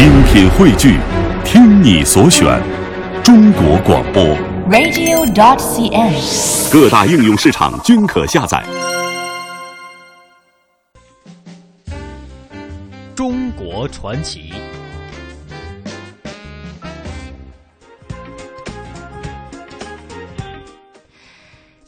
精品汇聚，听你所选，中国广播。radio.dot.cn，。各大应用市场均可下载。中国传奇。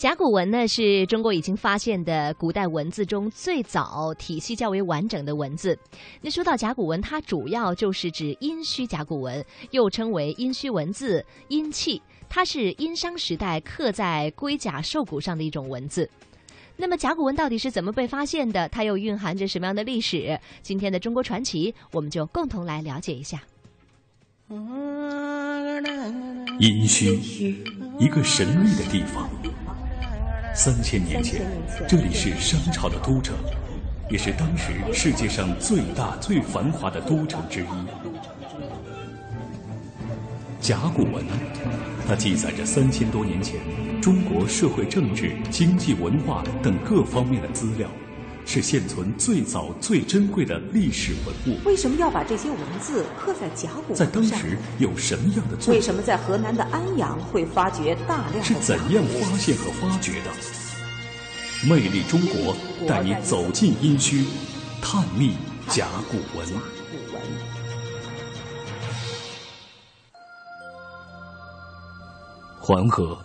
甲骨文呢，是中国已经发现的古代文字中最早、体系较为完整的文字。那说到甲骨文，它主要就是指殷墟甲骨文，又称为殷墟文字、殷器。它是殷商时代刻在龟甲兽骨上的一种文字。那么甲骨文到底是怎么被发现的？它又蕴含着什么样的历史？今天的中国传奇，我们就共同来了解一下。殷墟，一个神秘的地方。三千年前，这里是商朝的都城，也是当时世界上最大、最繁华的都城之一。甲骨文，它记载着三千多年前中国社会、政治、经济、文化等各方面的资料，是现存最早、最珍贵的历史文物。为什么要把这些文字刻在甲骨文上？在当时有什么样的作用？为什么在河南的安阳会发掘大量的是怎样发现和发掘的？魅力中国带你走进殷墟，探秘甲骨文。黄河，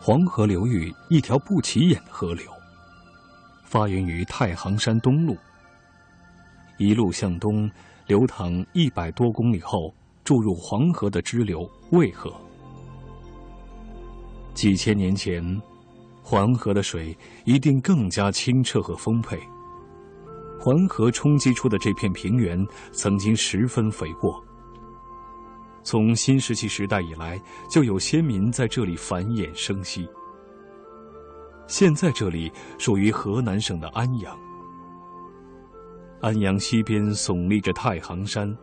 黄河流域一条不起眼的河流，发源于太行山东麓，一路向东流淌一百多公里后，注入黄河的支流渭河。几千年前，黄河的水一定更加清澈和丰沛。黄河冲击出的这片平原曾经十分肥沃。从新石器时代以来，就有先民在这里繁衍生息。现在这里属于河南省的安阳。安阳西边耸立着太行山，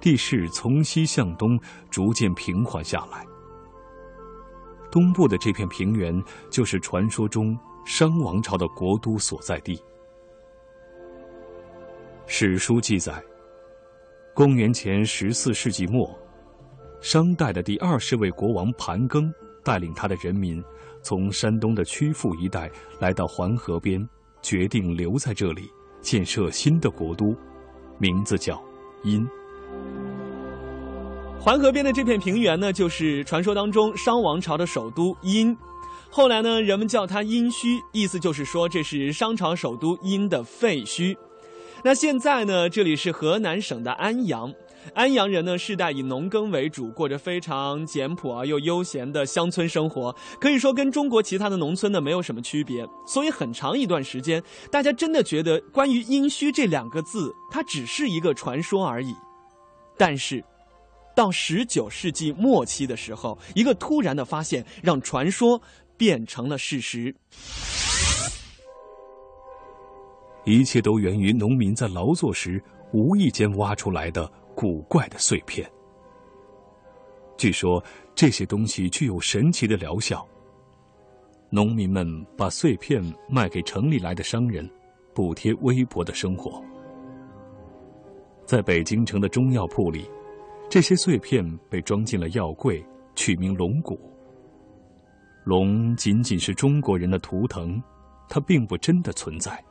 地势从西向东逐渐平缓下来。东部的这片平原就是传说中商王朝的国都所在地。史书记载，公元前十四世纪末，商代的第二十位国王盘庚带领他的人民从山东的曲阜一带来到环河边，决定留在这里建设新的国都，名字叫殷。环河边的这片平原呢，就是传说当中商王朝的首都殷。后来呢，人们叫它殷墟，意思就是说这是商朝首都殷的废墟。那现在呢，这里是河南省的安阳。安阳人呢，世代以农耕为主，过着非常简朴而又悠闲的乡村生活，可以说跟中国其他的农村呢没有什么区别。所以很长一段时间，大家真的觉得关于殷墟这两个字，它只是一个传说而已。但是，到十九世纪末期的时候，一个突然的发现让传说变成了事实。一切都源于农民在劳作时无意间挖出来的古怪的碎片。据说这些东西具有神奇的疗效。农民们把碎片卖给城里来的商人，补贴微薄的生活。在北京城的中药铺里，这些碎片被装进了药柜，取名龙骨。龙仅仅是中国人的图腾，它并不真的存在。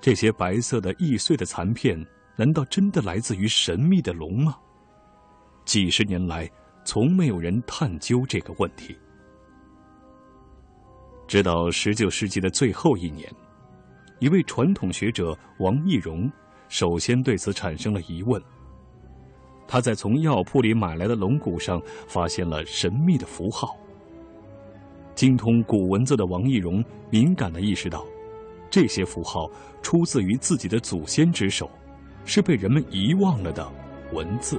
这些白色的易碎的残片，难道真的来自于神秘的龙吗？几十年来，从没有人探究这个问题。直到十九世纪的最后一年，一位传统学者王懿荣首先对此产生了疑问。他在从药铺里买来的龙骨上发现了神秘的符号。精通古文字的王懿荣敏感地意识到。这些符号出自于自己的祖先之手，是被人们遗忘了的文字。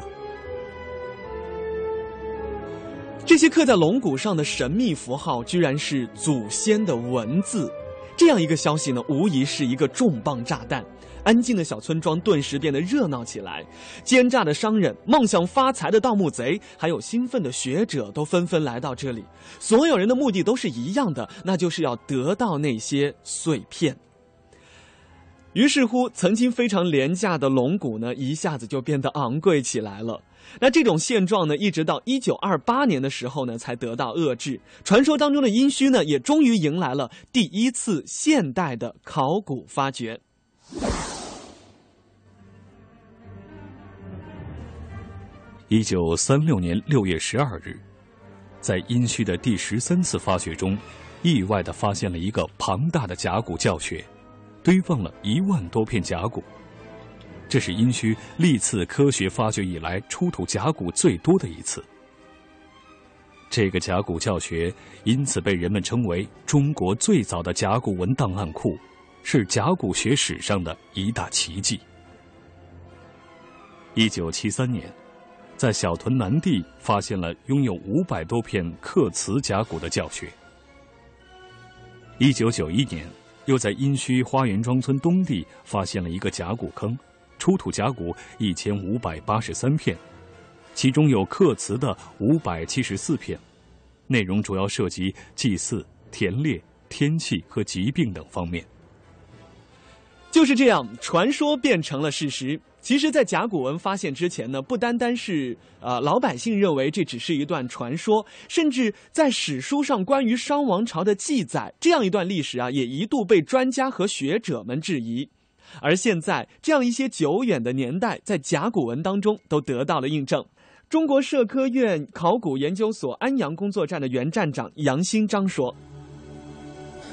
这些刻在龙骨上的神秘符号，居然是祖先的文字。这样一个消息呢，无疑是一个重磅炸弹。安静的小村庄顿时变得热闹起来，奸诈的商人、梦想发财的盗墓贼，还有兴奋的学者，都纷纷来到这里。所有人的目的都是一样的，那就是要得到那些碎片。于是乎，曾经非常廉价的龙骨呢，一下子就变得昂贵起来了。那这种现状呢，一直到一九二八年的时候呢，才得到遏制。传说当中的殷墟呢，也终于迎来了第一次现代的考古发掘。一九三六年六月十二日，在殷墟的第十三次发掘中，意外的发现了一个庞大的甲骨教学。堆放了一万多片甲骨，这是殷墟历次科学发掘以来出土甲骨最多的一次。这个甲骨教学因此被人们称为中国最早的甲骨文档案库，是甲骨学史上的一大奇迹。一九七三年，在小屯南地发现了拥有五百多片刻瓷甲骨的教学。一九九一年。又在殷墟花园庄村东地发现了一个甲骨坑，出土甲骨一千五百八十三片，其中有刻瓷的五百七十四片，内容主要涉及祭祀、田猎、天气和疾病等方面。就是这样，传说变成了事实。其实，在甲骨文发现之前呢，不单单是呃老百姓认为这只是一段传说，甚至在史书上关于商王朝的记载，这样一段历史啊，也一度被专家和学者们质疑。而现在，这样一些久远的年代，在甲骨文当中都得到了印证。中国社科院考古研究所安阳工作站的原站长杨新章说：“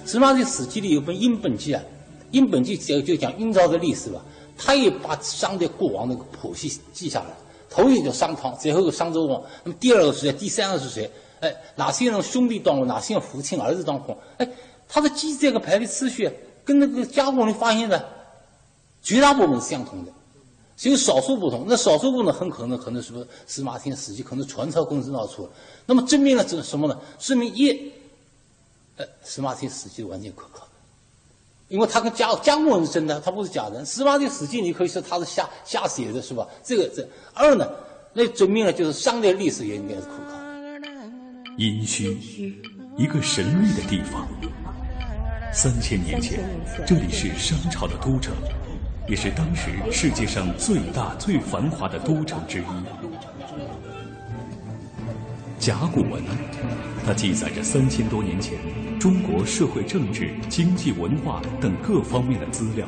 司马懿史记里有本《殷本纪》啊，《殷本纪》就就讲殷朝的历史吧。”他也把商的过往那个谱系记下来，头一个叫商汤，最后一个商纣王，那么第二个是谁？第三个是谁？哎，哪些人兄弟当中，哪些人父亲儿子当中？哎，他的记载跟排列次序跟那个甲骨文发现的绝大部分是相同的，只有少数不同。那少数部分很可能可能是不是司马迁史记可能传抄工程闹出了？那么证明了这什么呢？证明一，呃，司马迁史记完全可靠。因为他跟甲甲骨文是真的，他不是假的。司马的史记你可以说他是瞎瞎写的，是吧？这个这二呢，那证明了就是商代历史也应该是可靠。殷墟，一个神秘的地方。三千年前，这里是商朝的都城，也是当时世界上最大最繁华的都城之一。甲骨文，它记载着三千多年前。中国社会、政治、经济、文化等各方面的资料，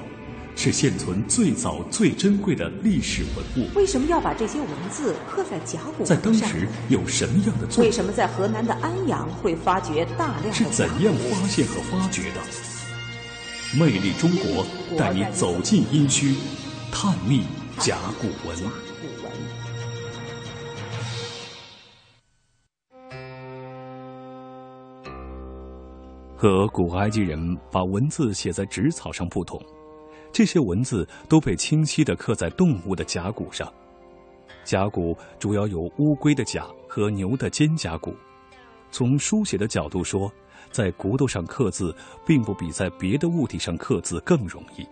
是现存最早、最珍贵的历史文物。为什么要把这些文字刻在甲骨文上？在当时有什么样的作用？为什么在河南的安阳会发掘大量？是怎样发现和发掘的？魅力中国带你走进殷墟，探秘甲骨文。和古埃及人把文字写在纸草上不同，这些文字都被清晰地刻在动物的甲骨上。甲骨主要有乌龟的甲和牛的肩胛骨。从书写的角度说，在骨头上刻字并不比在别的物体上刻字更容易。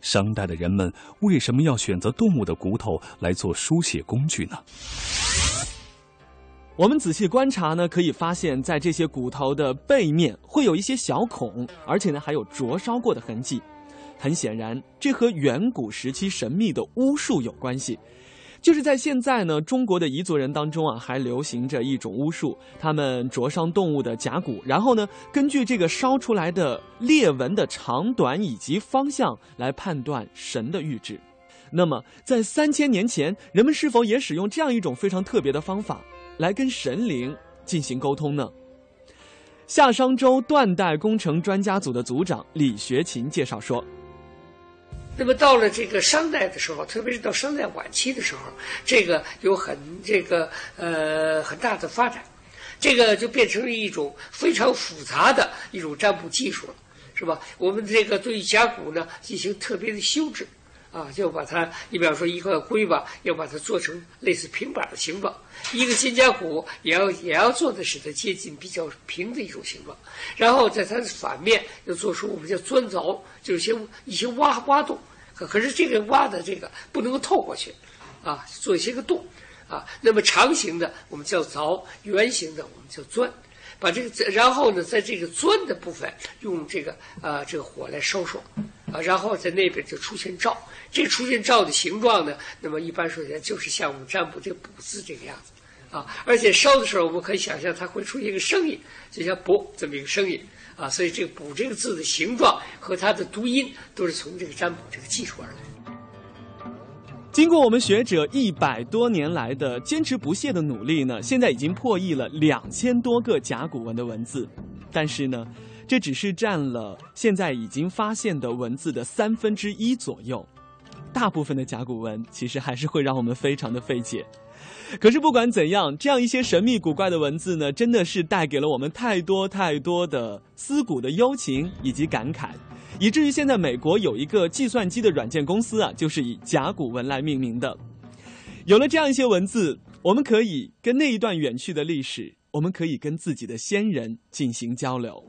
商代的人们为什么要选择动物的骨头来做书写工具呢？我们仔细观察呢，可以发现，在这些骨头的背面会有一些小孔，而且呢还有灼烧过的痕迹。很显然，这和远古时期神秘的巫术有关系。就是在现在呢，中国的彝族人当中啊，还流行着一种巫术，他们灼伤动物的甲骨，然后呢，根据这个烧出来的裂纹的长短以及方向来判断神的预知。那么，在三千年前，人们是否也使用这样一种非常特别的方法？来跟神灵进行沟通呢？夏商周断代工程专家组的组长李学勤介绍说：“那么到了这个商代的时候，特别是到商代晚期的时候，这个有很这个呃很大的发展，这个就变成了一种非常复杂的一种占卜技术了，是吧？我们这个对甲骨呢进行特别的修制。”啊，就把它，你比方说一块龟吧，要把它做成类似平板的形状；一个肩胛骨也要也要做的使它接近比较平的一种形状。然后在它的反面要做出我们叫钻凿，就是些一些挖挖洞。可可是这个挖的这个不能够透过去，啊，做一些个洞，啊，那么长形的我们叫凿，圆形的我们叫钻。把这个然后呢，在这个钻的部分用这个啊这个火来烧烧。啊，然后在那边就出现兆。这出现兆的形状呢，那么一般说起来就是像我们占卜这个卜字这个样子啊。而且烧的时候，我们可以想象它会出现一个声音，就像“卜”这么一个声音啊。所以这个“卜”这个字的形状和它的读音都是从这个占卜这个技术而来。经过我们学者一百多年来的坚持不懈的努力呢，现在已经破译了两千多个甲骨文的文字，但是呢，这只是占了现在已经发现的文字的三分之一左右。大部分的甲骨文其实还是会让我们非常的费解。可是不管怎样，这样一些神秘古怪的文字呢，真的是带给了我们太多太多的思古的幽情以及感慨。以至于现在美国有一个计算机的软件公司啊，就是以甲骨文来命名的。有了这样一些文字，我们可以跟那一段远去的历史，我们可以跟自己的先人进行交流。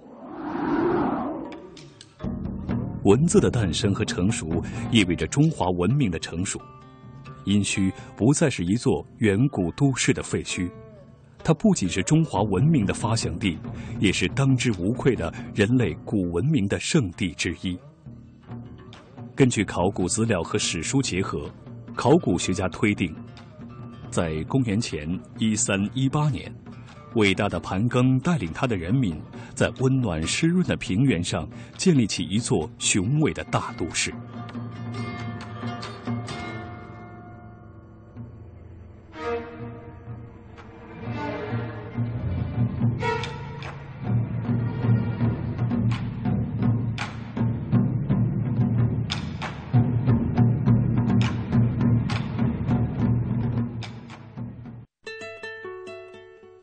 文字的诞生和成熟，意味着中华文明的成熟。殷墟不再是一座远古都市的废墟。它不仅是中华文明的发祥地，也是当之无愧的人类古文明的圣地之一。根据考古资料和史书结合，考古学家推定，在公元前一三一八年，伟大的盘庚带领他的人民，在温暖湿润的平原上建立起一座雄伟的大都市。